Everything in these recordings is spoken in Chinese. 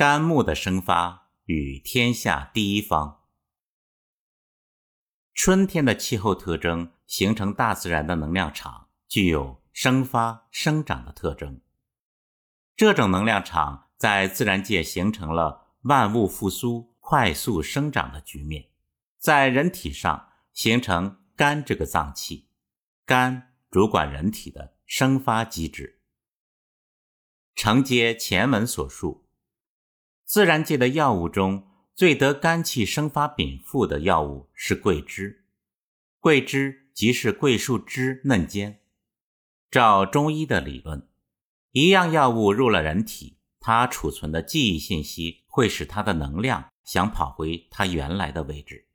肝木的生发与天下第一方。春天的气候特征形成大自然的能量场，具有生发生长的特征。这种能量场在自然界形成了万物复苏、快速生长的局面，在人体上形成肝这个脏器，肝主管人体的生发机制。承接前文所述。自然界的药物中最得肝气生发禀赋的药物是桂枝，桂枝即是桂树枝嫩尖。照中医的理论，一样药物入了人体，它储存的记忆信息会使它的能量想跑回它原来的位置。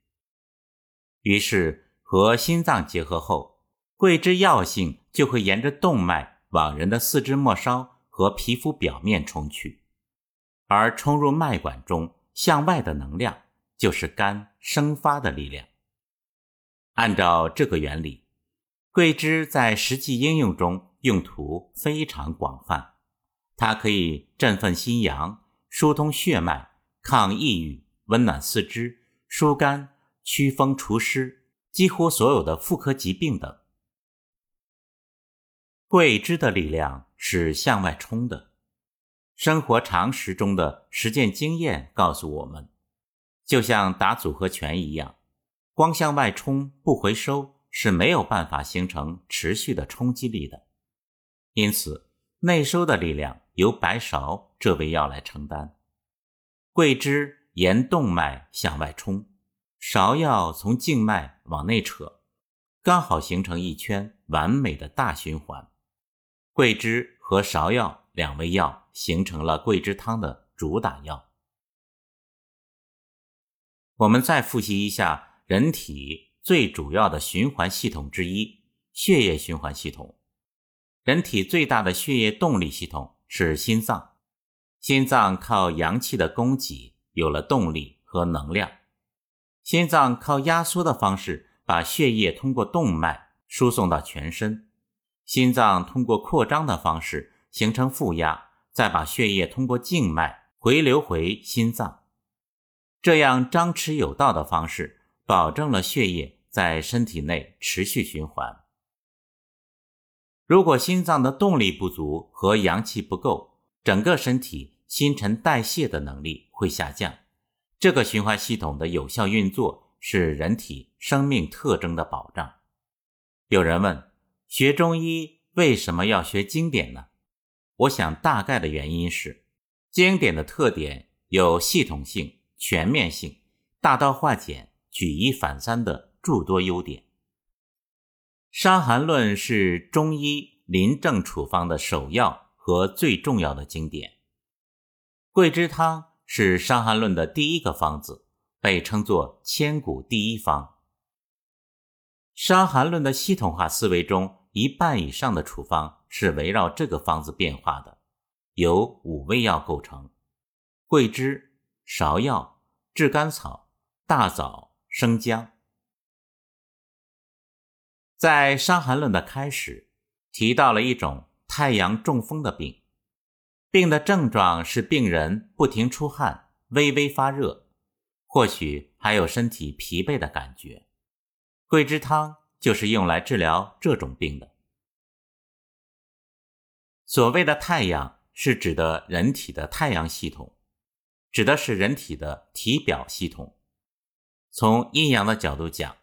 于是和心脏结合后，桂枝药性就会沿着动脉往人的四肢末梢和皮肤表面冲去。而冲入脉管中向外的能量，就是肝生发的力量。按照这个原理，桂枝在实际应用中用途非常广泛。它可以振奋心阳、疏通血脉、抗抑郁、温暖四肢、疏肝、祛风除湿，几乎所有的妇科疾病等。桂枝的力量是向外冲的。生活常识中的实践经验告诉我们，就像打组合拳一样，光向外冲不回收是没有办法形成持续的冲击力的。因此，内收的力量由白芍这味药来承担。桂枝沿动脉向外冲，芍药从静脉往内扯，刚好形成一圈完美的大循环。桂枝和芍药。两味药形成了桂枝汤的主打药。我们再复习一下人体最主要的循环系统之一——血液循环系统。人体最大的血液动力系统是心脏。心脏靠阳气的供给有了动力和能量。心脏靠压缩的方式把血液通过动脉输送到全身。心脏通过扩张的方式。形成负压，再把血液通过静脉回流回心脏，这样张弛有道的方式，保证了血液在身体内持续循环。如果心脏的动力不足和阳气不够，整个身体新陈代谢的能力会下降。这个循环系统的有效运作是人体生命特征的保障。有人问：学中医为什么要学经典呢？我想，大概的原因是，经典的特点有系统性、全面性、大道化简、举一反三的诸多优点。《伤寒论》是中医临症处方的首要和最重要的经典。桂枝汤是《伤寒论》的第一个方子，被称作千古第一方。《伤寒论》的系统化思维中，一半以上的处方。是围绕这个方子变化的，由五味药构成：桂枝、芍药、炙甘草、大枣、生姜。在《伤寒论》的开始，提到了一种太阳中风的病，病的症状是病人不停出汗、微微发热，或许还有身体疲惫的感觉。桂枝汤就是用来治疗这种病的。所谓的太阳，是指的人体的太阳系统，指的是人体的体表系统。从阴阳的角度讲，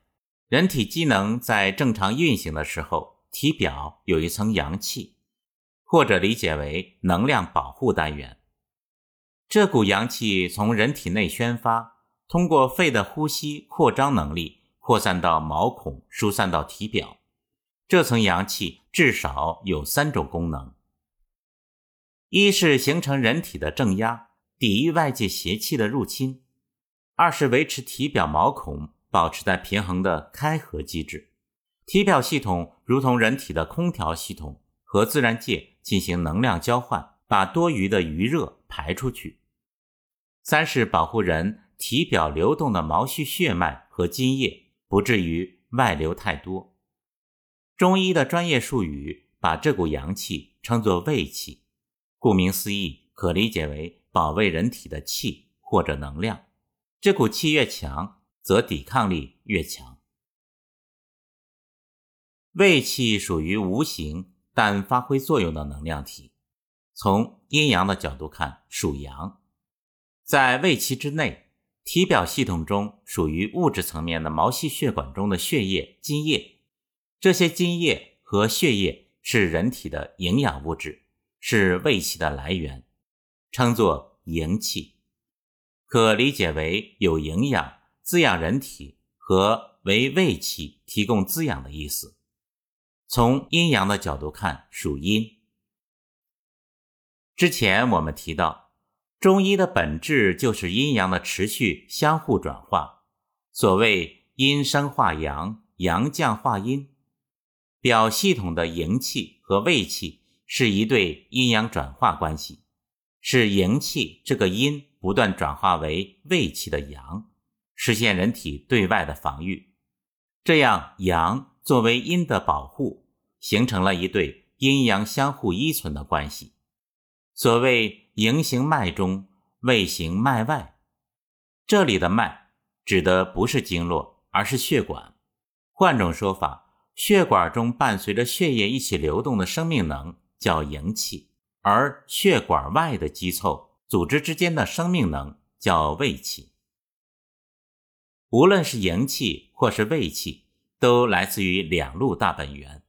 人体机能在正常运行的时候，体表有一层阳气，或者理解为能量保护单元。这股阳气从人体内宣发，通过肺的呼吸扩张能力，扩散到毛孔，疏散到体表。这层阳气至少有三种功能。一是形成人体的正压，抵御外界邪气的入侵；二是维持体表毛孔保持在平衡的开合机制。体表系统如同人体的空调系统，和自然界进行能量交换，把多余的余热排出去。三是保护人体表流动的毛细血脉和津液，不至于外流太多。中医的专业术语把这股阳气称作胃气。顾名思义，可理解为保卫人体的气或者能量。这股气越强，则抵抗力越强。胃气属于无形但发挥作用的能量体，从阴阳的角度看属阳。在胃气之内，体表系统中属于物质层面的毛细血管中的血液、津液，这些津液和血液是人体的营养物质，是胃气的来源。称作营气，可理解为有营养、滋养人体和为胃气提供滋养的意思。从阴阳的角度看，属阴。之前我们提到，中医的本质就是阴阳的持续相互转化。所谓阴生化阳，阳降化阴，表系统的营气和胃气是一对阴阳转化关系。是营气这个阴不断转化为胃气的阳，实现人体对外的防御。这样，阳作为阴的保护，形成了一对阴阳相互依存的关系。所谓营行脉中，胃行脉外。这里的脉指的不是经络，而是血管。换种说法，血管中伴随着血液一起流动的生命能叫营气。而血管外的肌凑组织之间的生命能叫胃气。无论是营气或是胃气，都来自于两路大本源：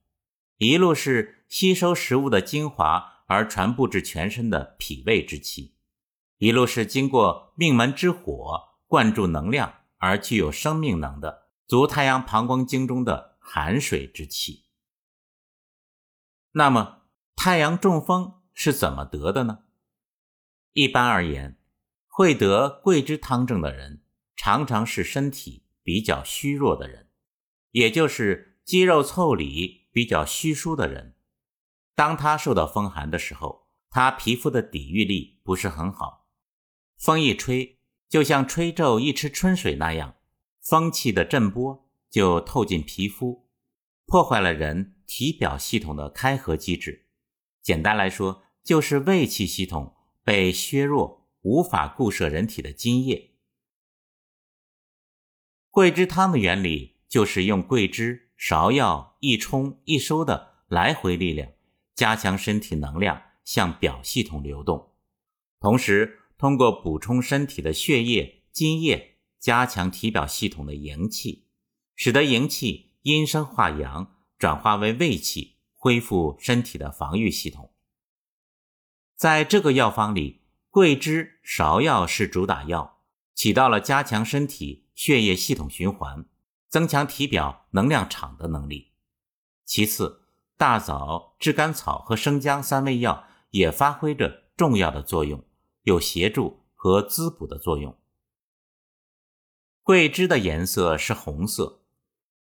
一路是吸收食物的精华而传布至全身的脾胃之气，一路是经过命门之火灌注能量而具有生命能的足太阳膀胱经中的寒水之气。那么，太阳中风。是怎么得的呢？一般而言，会得桂枝汤症的人，常常是身体比较虚弱的人，也就是肌肉腠理比较虚疏的人。当他受到风寒的时候，他皮肤的抵御力不是很好，风一吹，就像吹皱一池春水那样，风气的震波就透进皮肤，破坏了人体表系统的开合机制。简单来说，就是胃气系统被削弱，无法固摄人体的津液。桂枝汤的原理就是用桂枝、芍药一冲一收的来回力量，加强身体能量向表系统流动，同时通过补充身体的血液、津液，加强体表系统的营气，使得营气阴生化阳，转化为胃气，恢复身体的防御系统。在这个药方里，桂枝、芍药是主打药，起到了加强身体血液系统循环、增强体表能量场的能力。其次，大枣、炙甘草和生姜三味药也发挥着重要的作用，有协助和滋补的作用。桂枝的颜色是红色，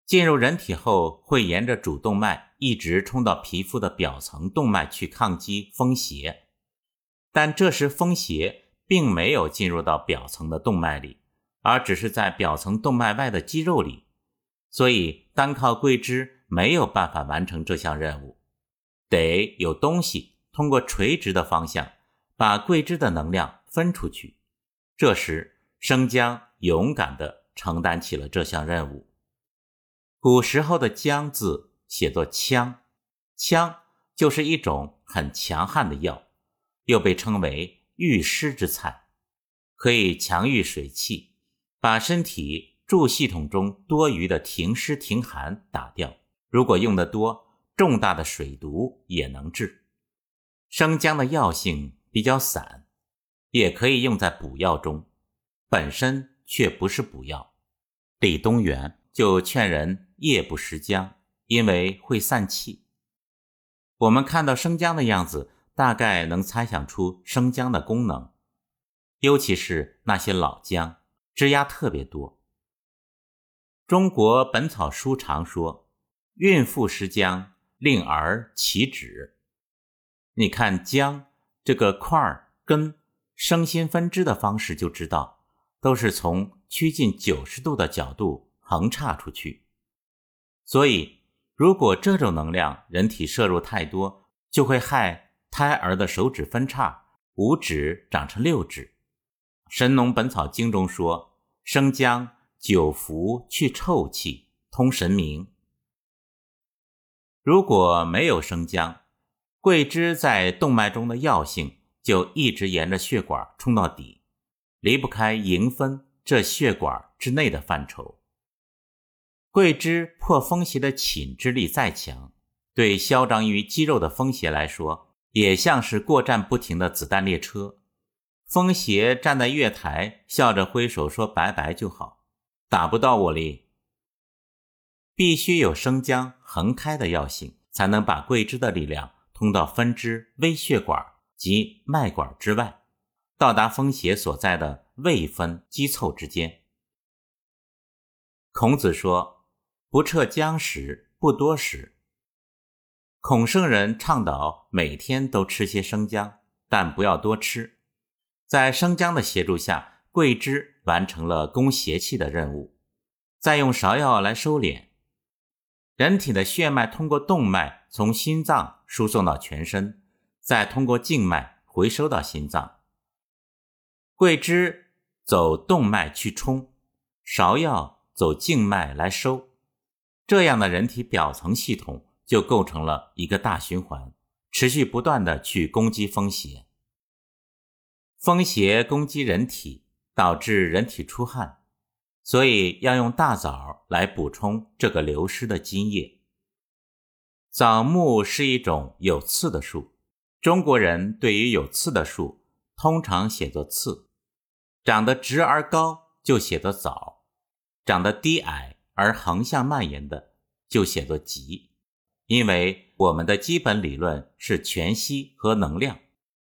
进入人体后会沿着主动脉一直冲到皮肤的表层动脉去抗击风邪。但这时风邪并没有进入到表层的动脉里，而只是在表层动脉外的肌肉里，所以单靠桂枝没有办法完成这项任务，得有东西通过垂直的方向把桂枝的能量分出去。这时生姜勇敢地承担起了这项任务。古时候的“姜”字写作“羌”，羌就是一种很强悍的药。又被称为御湿之菜，可以强御水气，把身体注系统中多余的停湿停寒打掉。如果用得多，重大的水毒也能治。生姜的药性比较散，也可以用在补药中，本身却不是补药。李东垣就劝人夜不食姜，因为会散气。我们看到生姜的样子。大概能猜想出生姜的功能，尤其是那些老姜，枝丫特别多。中国本草书常说：“孕妇食姜，令儿起止。”你看姜这个块儿根生新分支的方式，就知道都是从趋近九十度的角度横插出去。所以，如果这种能量人体摄入太多，就会害。胎儿的手指分叉，五指长成六指。《神农本草经》中说：“生姜久服去臭气，通神明。”如果没有生姜，桂枝在动脉中的药性就一直沿着血管冲到底，离不开迎分这血管之内的范畴。桂枝破风邪的侵之力再强，对嚣张于肌肉的风邪来说，也像是过站不停的子弹列车。风邪站在月台，笑着挥手说拜拜就好，打不到我哩。必须有生姜横开的药性，才能把桂枝的力量通到分支微血管及脉管之外，到达风邪所在的胃分肌凑之间。孔子说：“不撤姜食，不多食。”孔圣人倡导每天都吃些生姜，但不要多吃。在生姜的协助下，桂枝完成了攻邪气的任务，再用芍药来收敛。人体的血脉通过动脉从心脏输送到全身，再通过静脉回收到心脏。桂枝走动脉去冲，芍药走静脉来收，这样的人体表层系统就构成了一个大循环，持续不断的去攻击风邪。风邪攻击人体，导致人体出汗。所以要用大枣来补充这个流失的津液。枣木是一种有刺的树，中国人对于有刺的树通常写作刺，长得直而高就写作枣，长得低矮而横向蔓延的就写作棘。因为我们的基本理论是全息和能量，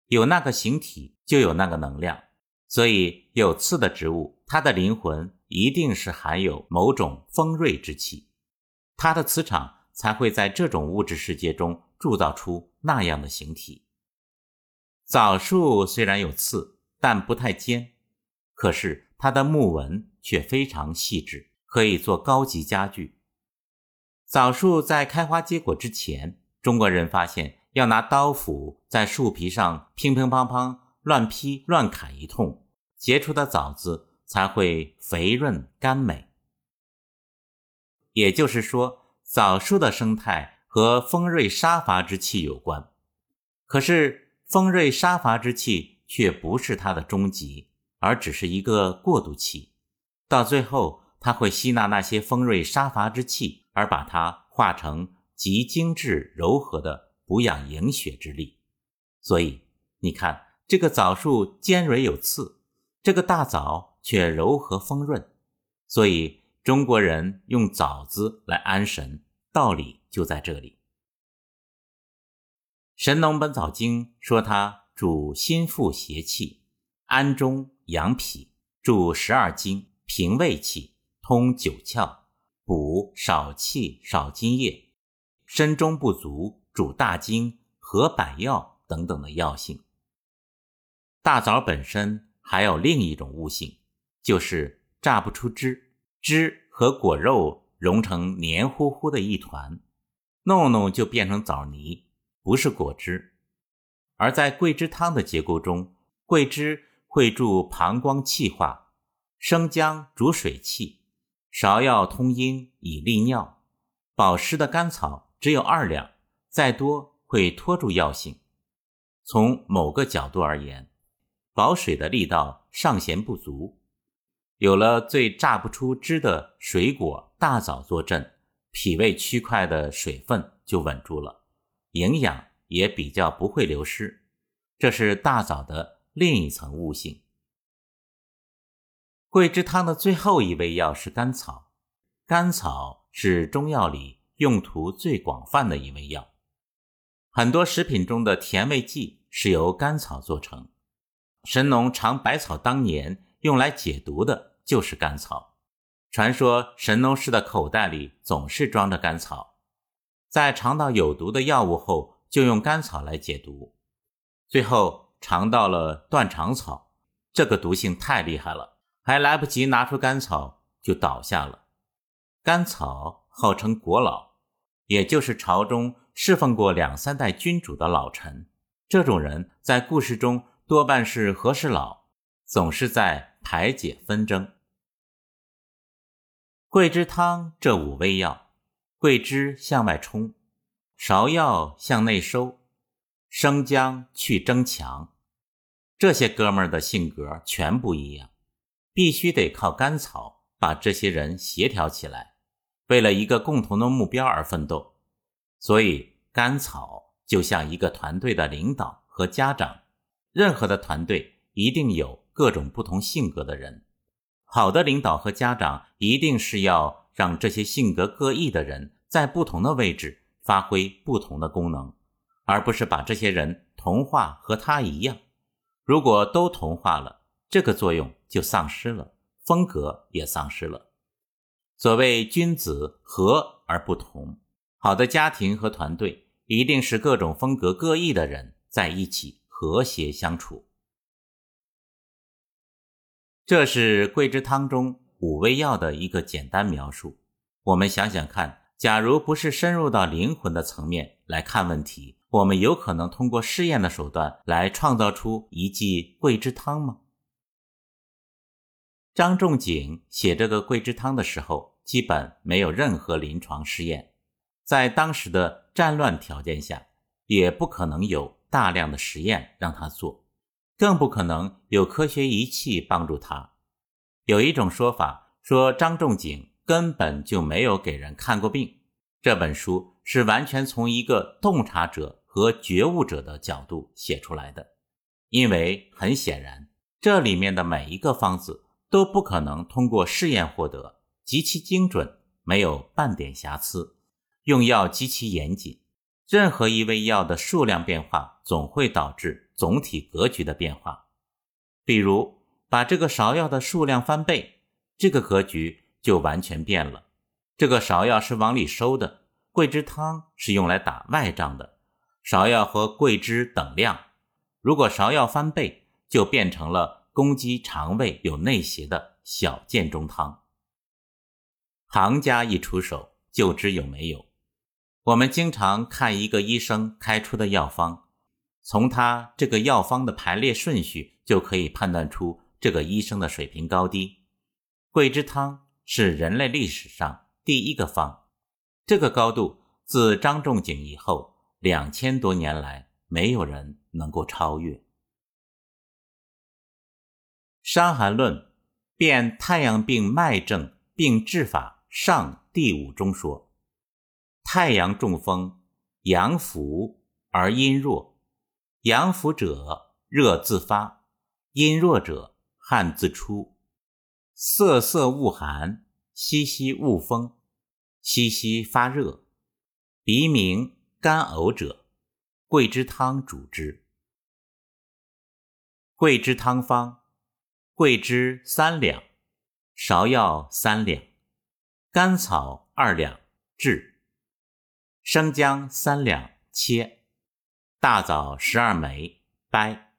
有那个形体就有那个能量，所以有刺的植物，它的灵魂。一定是含有某种锋锐之气，它的磁场才会在这种物质世界中铸造出那样的形体。枣树虽然有刺，但不太尖，可是它的木纹却非常细致，可以做高级家具。枣树在开花结果之前，中国人发现要拿刀斧在树皮上乒乒乓乓乱劈乱砍一通，结出的枣子。才会肥润甘美。也就是说，枣树的生态和锋锐杀伐之气有关。可是，锋锐杀伐之气却不是它的终极，而只是一个过渡期。到最后，它会吸纳那些锋锐杀伐之气，而把它化成极精致柔和的补养营血之力。所以，你看，这个枣树尖锐有刺，这个大枣。却柔和丰润，所以中国人用枣子来安神，道理就在这里。《神农本草经》说它主心腹邪气，安中养脾，助十二经，平胃气，通九窍，补少气少津液，身中不足，主大经，和百药等等的药性。大枣本身还有另一种物性。就是榨不出汁，汁和果肉融成黏糊糊的一团，弄弄就变成枣泥，不是果汁。而在桂枝汤的结构中，桂枝会助膀胱气化，生姜主水气，芍药通阴以利尿，保湿的甘草只有二两，再多会拖住药性。从某个角度而言，保水的力道尚嫌不足。有了最榨不出汁的水果大枣坐镇，脾胃区块的水分就稳住了，营养也比较不会流失。这是大枣的另一层悟性。桂枝汤的最后一味药是甘草，甘草是中药里用途最广泛的一味药，很多食品中的甜味剂是由甘草做成。神农尝百草当年用来解毒的。就是甘草。传说神农氏的口袋里总是装着甘草，在尝到有毒的药物后，就用甘草来解毒。最后尝到了断肠草，这个毒性太厉害了，还来不及拿出甘草就倒下了。甘草号称国老，也就是朝中侍奉过两三代君主的老臣。这种人在故事中。多半是和事佬，总是在排解纷争。桂枝汤这五味药：桂枝向外冲，芍药向内收，生姜去争强。这些哥们儿的性格全不一样，必须得靠甘草把这些人协调起来，为了一个共同的目标而奋斗。所以，甘草就像一个团队的领导和家长。任何的团队一定有各种不同性格的人，好的领导和家长一定是要让这些性格各异的人在不同的位置发挥不同的功能，而不是把这些人同化和他一样。如果都同化了，这个作用就丧失了，风格也丧失了。所谓君子和而不同，好的家庭和团队一定是各种风格各异的人在一起。和谐相处，这是桂枝汤中五味药的一个简单描述。我们想想看，假如不是深入到灵魂的层面来看问题，我们有可能通过试验的手段来创造出一剂桂枝汤吗？张仲景写这个桂枝汤的时候，基本没有任何临床试验，在当时的战乱条件下，也不可能有。大量的实验让他做，更不可能有科学仪器帮助他。有一种说法说张仲景根本就没有给人看过病。这本书是完全从一个洞察者和觉悟者的角度写出来的，因为很显然，这里面的每一个方子都不可能通过试验获得，极其精准，没有半点瑕疵，用药极其严谨。任何一味药的数量变化，总会导致总体格局的变化。比如，把这个芍药的数量翻倍，这个格局就完全变了。这个芍药是往里收的，桂枝汤是用来打外仗的。芍药和桂枝等量，如果芍药翻倍，就变成了攻击肠胃有内邪的小建中汤。行家一出手，就知有没有。我们经常看一个医生开出的药方，从他这个药方的排列顺序就可以判断出这个医生的水平高低。桂枝汤是人类历史上第一个方，这个高度自张仲景以后两千多年来没有人能够超越。《伤寒论·辨太阳病脉症病治法上》第五中说。太阳中风，阳浮而阴弱。阳浮者，热自发；阴弱者，汗自出。瑟瑟恶寒，息息恶风，息息发热。鼻鸣、干呕者，桂枝汤主之。桂枝汤方：桂枝三两，芍药三两，甘草二两，炙。生姜三两，切；大枣十二枚，掰。